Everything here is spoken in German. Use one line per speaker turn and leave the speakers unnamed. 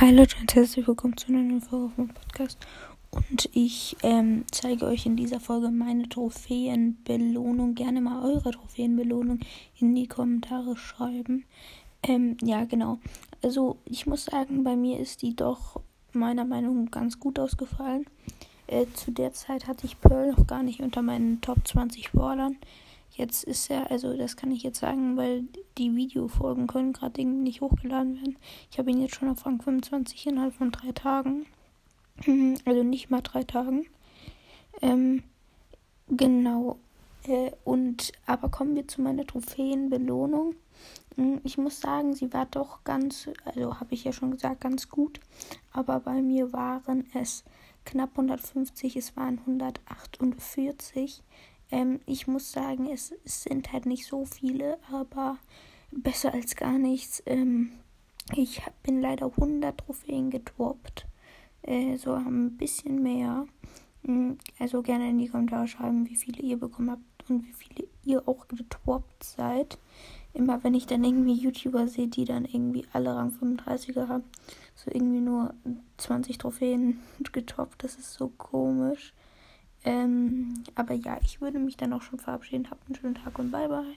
Hi Leute und herzlich willkommen zu einer neuen Folge auf meinem Podcast. Und ich ähm, zeige euch in dieser Folge meine Trophäenbelohnung. Gerne mal eure Trophäenbelohnung in die Kommentare schreiben. Ähm, ja, genau. Also ich muss sagen, bei mir ist die doch meiner Meinung nach ganz gut ausgefallen. Äh, zu der Zeit hatte ich Pearl noch gar nicht unter meinen Top 20 Bordern. Jetzt ist er, also das kann ich jetzt sagen, weil die Videofolgen können gerade irgendwie nicht hochgeladen werden. Ich habe ihn jetzt schon auf Rang 25 innerhalb von drei Tagen. Also nicht mal drei Tagen. Ähm, genau. Äh, und aber kommen wir zu meiner Trophäenbelohnung. Hm, ich muss sagen, sie war doch ganz, also habe ich ja schon gesagt, ganz gut. Aber bei mir waren es knapp 150, es waren 148. Ähm, ich muss sagen, es, es, sind halt nicht so viele, aber besser als gar nichts. Ähm, ich bin leider 100 Trophäen gedroppt. Äh, so ein bisschen mehr. Hm, also gerne in die Kommentare schreiben, wie viele ihr bekommen habt und wie viele ihr auch gedroppt seid. Immer wenn ich dann irgendwie YouTuber sehe, die dann irgendwie alle Rang 35er haben, so irgendwie nur 20 Trophäen getoppt, das ist so komisch. Ähm, aber ja, ich würde mich dann auch schon verabschieden. Habt einen schönen Tag und bye bye.